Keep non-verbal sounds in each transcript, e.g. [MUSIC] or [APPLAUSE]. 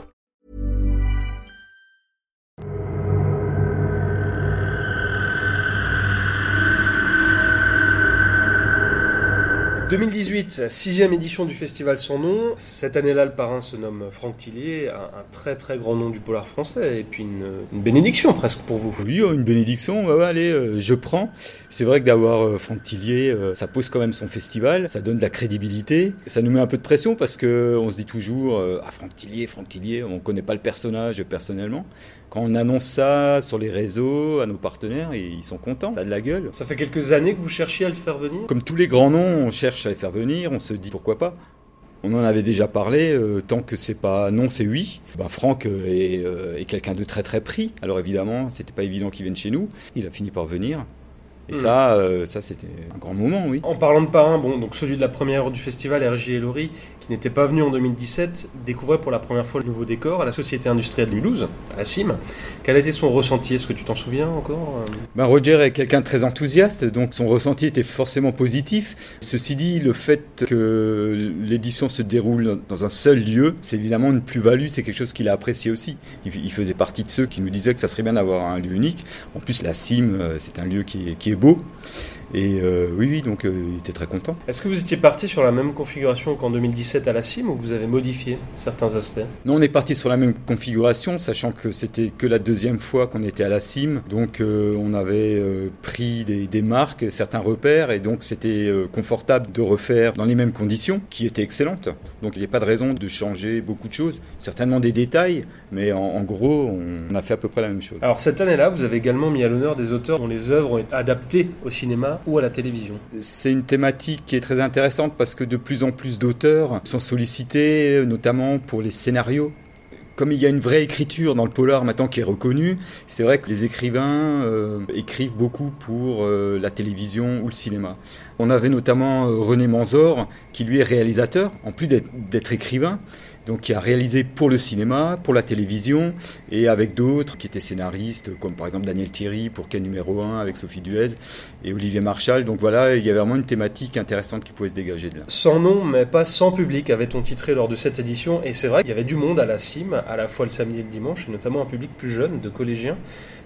« 2018, sixième édition du festival Son Nom. Cette année-là, le parrain se nomme Franck Tillier, un, un très très grand nom du polar français, et puis une, une bénédiction presque pour vous. Oui, oh, une bénédiction, ouais, allez, euh, je prends. C'est vrai que d'avoir euh, Franck Tillier, euh, ça pose quand même son festival, ça donne de la crédibilité, ça nous met un peu de pression parce que on se dit toujours, ah Franck Tillier, Franck Tillier, on connaît pas le personnage personnellement. Quand on annonce ça sur les réseaux à nos partenaires, ils sont contents, ça a de la gueule. Ça fait quelques années que vous cherchiez à le faire venir? Comme tous les grands noms, on cherche à les faire venir, on se dit pourquoi pas. On en avait déjà parlé, euh, tant que c'est pas non, c'est oui. Ben, Franck euh, est, euh, est quelqu'un de très très pris. Alors évidemment, c'était pas évident qu'il vienne chez nous. Il a fini par venir. Et Hmm. ça, euh, ça c'était un grand moment, oui. En parlant de parrain, bon, donc celui de la première heure du festival, RJ et Laurie, qui n'était pas venu en 2017, découvrait pour la première fois le nouveau décor à la Société Industrielle de Mulhouse, à la CIM. Quel a été son ressenti? Est-ce que tu t'en souviens encore euh? Ben, Roger est quelqu'un de très enthousiaste, donc son ressenti était forcément positif. Ceci dit, le fait que l'édition se déroule dans un seul lieu, c'est évidemment une plus-value, c'est quelque chose qu'il a apprécié aussi. Il, faisait partie de ceux qui nous disaient que ça serait bien d'avoir un lieu unique. En plus, la CIM, euh, c'est un lieu qui est, qui est beau. Et euh, oui, oui, donc euh, il était très content. Est-ce que vous étiez parti sur la même configuration qu'en 2017 à la CIM ou vous avez modifié certains aspects? Nous, on est parti sur la même configuration, sachant que c'était que la deuxième fois qu'on était à la CIM. Donc, euh, on avait pris des, des marques, certains repères, et donc c'était confortable de refaire dans les mêmes conditions, qui étaient excellentes. Donc, il n'y a pas de raison de changer beaucoup de choses. Certainement des détails, mais en, en gros, on a fait à peu près la même chose. Alors cette année-là, vous avez également mis à l'honneur des auteurs dont les œuvres ont été adaptées au cinéma ou à la télévision. C'est une thématique qui est très intéressante parce que de plus en plus d'auteurs sont sollicités, notamment pour les scénarios. Comme il y a une vraie écriture dans le polar maintenant qui est reconnue, c'est vrai que les écrivains euh, écrivent beaucoup pour euh, la télévision ou le cinéma. On avait notamment euh, René Manzor, qui lui est réalisateur, en plus d'être écrivain, donc qui a réalisé pour le cinéma, pour la télévision, et avec d'autres qui étaient scénaristes, comme par exemple Daniel Thierry pour Quai numéro 1 avec Sophie Duez et Olivier Marchal. Donc voilà, il y avait vraiment une thématique intéressante qui pouvait se dégager de là. Sans nom, mais pas sans public, avait-on titré lors de cette édition. Et c'est vrai qu'il y avait du monde à la CIM, à la fois le samedi et le dimanche, et notamment un public plus jeune, de collégiens.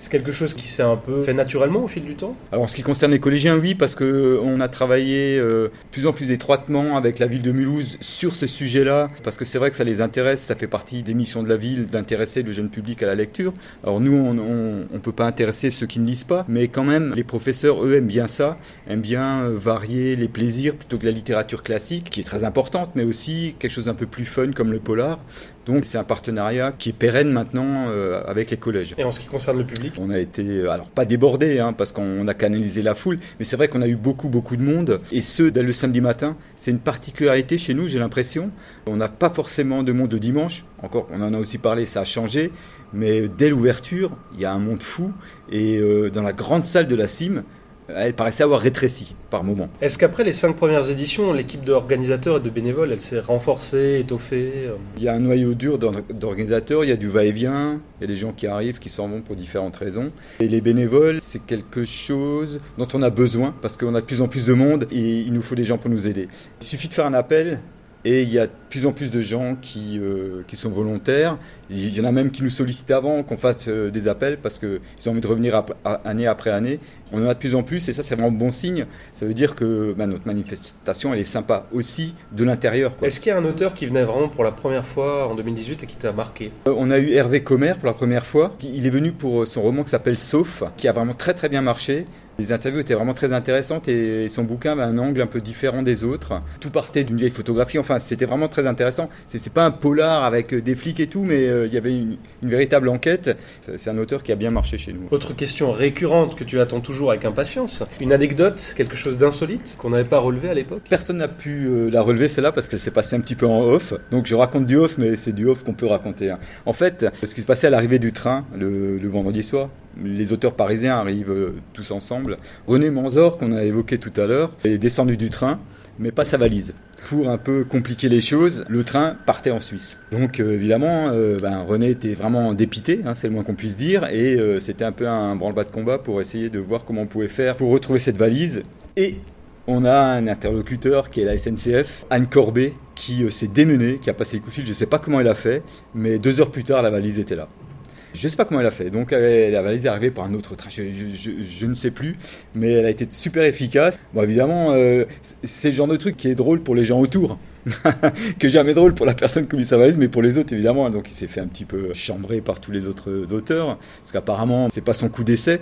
C'est quelque chose qui s'est un peu fait naturellement au fil du temps Alors en ce qui concerne les collégiens, oui, parce que on a travaillé euh, plus en plus étroitement avec la ville de Mulhouse sur ce sujet-là, parce que c'est vrai que ça les intéresse, ça fait partie des missions de la ville d'intéresser le jeune public à la lecture. Alors nous, on, on peut pas intéresser ceux qui ne lisent pas, mais quand même, les professeurs, eux, aiment bien ça, aiment bien euh, varier les plaisirs plutôt que la littérature classique, qui est très importante, mais aussi quelque chose un peu plus fun comme le polar. Donc c'est un partenariat qui est pérenne maintenant euh, avec les collèges. Et en ce qui concerne le public On a été, euh, alors pas débordé, hein, parce qu'on a canalisé la foule, mais c'est vrai qu'on a eu beaucoup, beaucoup de monde, et ce, dès le samedi matin. C'est une particularité chez nous, j'ai l'impression. On n'a pas forcément de monde le dimanche, encore, on en a aussi parlé, ça a changé, mais dès l'ouverture, il y a un monde fou, et euh, dans la grande salle de la cime, elle paraissait avoir rétréci par moment. Est-ce qu'après les cinq premières éditions, l'équipe d'organisateurs et de bénévoles, elle s'est renforcée, étoffée euh Il y a un noyau dur d'or- d'organisateurs, il y a du va-et-vient, il y a des gens qui arrivent, qui s'en vont pour différentes raisons. Et les bénévoles, c'est quelque chose dont on a besoin parce qu'on a de plus en plus de monde et il nous faut des gens pour nous aider. Il suffit de faire un appel et il y a de plus en plus de gens qui, euh, qui sont volontaires. Il y en a même qui nous sollicitent avant qu'on fasse euh, des appels parce qu'ils ont envie de revenir année après année. On en a de plus en plus et ça c'est vraiment bon signe. Ça veut dire que bah, notre manifestation elle est sympa aussi de l'intérieur. Est-ce qu'il y a un auteur qui venait vraiment pour la première fois en 2018 et qui t'a marqué? Euh, On a eu Hervé Commer pour la première fois. Il est venu pour son roman qui s'appelle Sauf, qui a vraiment très très bien marché. Les interviews étaient vraiment très intéressantes et son bouquin avait un angle un peu différent des autres. Tout partait d'une vieille photographie. Enfin, c'était vraiment très intéressant. C'était pas un polar avec des flics et tout, mais euh, il y avait une, véritable enquête. C'est un auteur qui a bien marché chez nous. Autre question récurrente que tu attends toujours avec impatience. Une anecdote, quelque chose d'insolite qu'on n'avait pas relevé à l'époque? Personne n'a pu euh, la relever celle-là parce qu'elle s'est passée un petit peu en off. Donc je raconte du off, mais c'est du off qu'on peut raconter. Hein. En fait, ce qui se passait à l'arrivée du train le, le vendredi soir, les auteurs parisiens arrivent euh, tous ensemble. René Manzor, qu'on a évoqué tout à l'heure, est descendu du train, mais pas sa valise. Pour un peu compliquer les choses, le train partait en Suisse. Donc euh, évidemment, euh, ben, René était vraiment dépité, hein, c'est le moins qu'on puisse dire, et c'était un peu un branle-bas de combat pour essayer de voir comment on pouvait faire pour retrouver cette valise. Et on a un interlocuteur qui est la SNCF, Anne Corbet, qui s'est démenée, qui a passé les coups de fil, je ne sais pas comment elle a fait, mais deux heures plus tard, la valise était là. Je sais pas comment elle a fait. Donc la valise est arrivée par un autre train. Je, ne sais plus, mais elle a été super efficace. Bon, évidemment, euh, c'est le genre de truc qui est drôle pour les gens autour. [LAUGHS] que jamais drôle pour la personne qui mis sa valise, mais pour les autres évidemment. Donc il s'est fait un petit peu chambrer par tous les autres auteurs, parce qu'apparemment c'est pas son coup d'essai.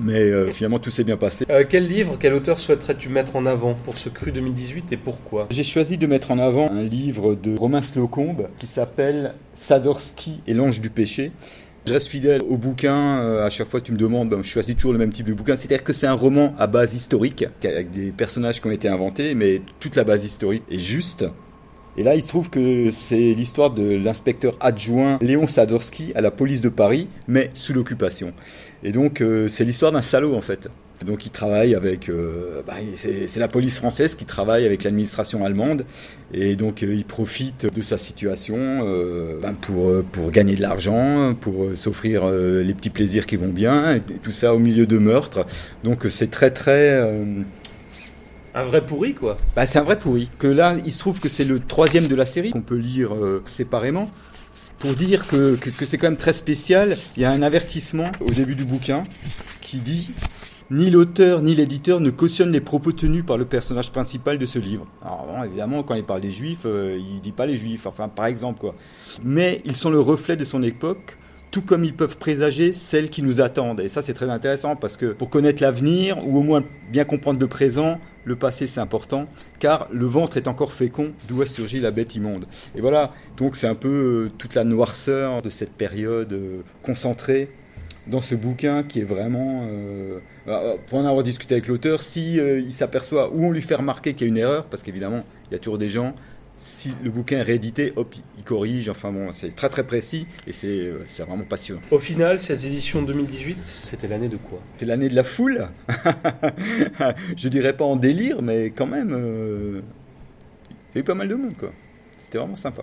Mais euh, finalement, tout s'est bien passé. Euh, quel livre, quel auteur souhaiterais-tu mettre en avant pour ce cru 2018 et pourquoi? J'ai choisi de mettre en avant un livre de Romain Slocombe qui s'appelle Sadorski et l'ange du péché. Je reste fidèle au bouquin. Euh, à chaque fois, tu me demandes, ben, je choisis toujours le même type de bouquin. C'est-à-dire que c'est un roman à base historique, avec des personnages qui ont été inventés, mais toute la base historique est juste. Et là, il se trouve que c'est l'histoire de l'inspecteur adjoint Léon Sadorski à la police de Paris, mais sous l'occupation. Et donc, euh, c'est l'histoire d'un salaud, en fait. Donc, il travaille avec... Euh, bah, c'est la police française qui travaille avec l'administration allemande. Et donc, euh, il profite de sa situation ben, pour, pour gagner de l'argent, pour s'offrir les petits plaisirs qui vont bien, et tout ça au milieu de meurtres. Donc, c'est très, très un vrai pourri, quoi. Bah, c'est un vrai pourri. Que là, il se trouve que c'est le troisième de la série, qu'on peut lire euh, séparément. Pour dire que, que, c'est quand même très spécial, il y a un avertissement au début du bouquin qui dit ni l'auteur ni l'éditeur ne cautionnent les propos tenus par le personnage principal de ce livre. Alors bon, évidemment, quand il parle des juifs, euh, il dit pas les juifs, enfin par exemple quoi. Mais ils sont le reflet de son époque, tout comme ils peuvent présager celles qui nous attendent. Et ça, c'est très intéressant parce que pour connaître l'avenir, ou au moins bien comprendre le présent, le passé c'est important, car le ventre est encore fécond, d'où a surgi la bête immonde. Et voilà, donc c'est un peu euh, toute la noirceur de cette période euh, concentrée dans ce bouquin qui est vraiment, euh, bah, pour en avoir discuté avec l'auteur, si il s'aperçoit ou on lui fait remarquer qu'il y a une erreur, parce qu'évidemment il y a toujours des gens si le bouquin est réédité, hop, il corrige. Enfin bon, c'est très très précis et c'est euh, vraiment passionnant. Au final, cette édition 2018, c'était l'année de quoi? C'est l'année de la foule? [LAUGHS] Je dirais pas en délire, mais quand même, euh, il y a eu pas mal de monde quoi. C'était vraiment sympa.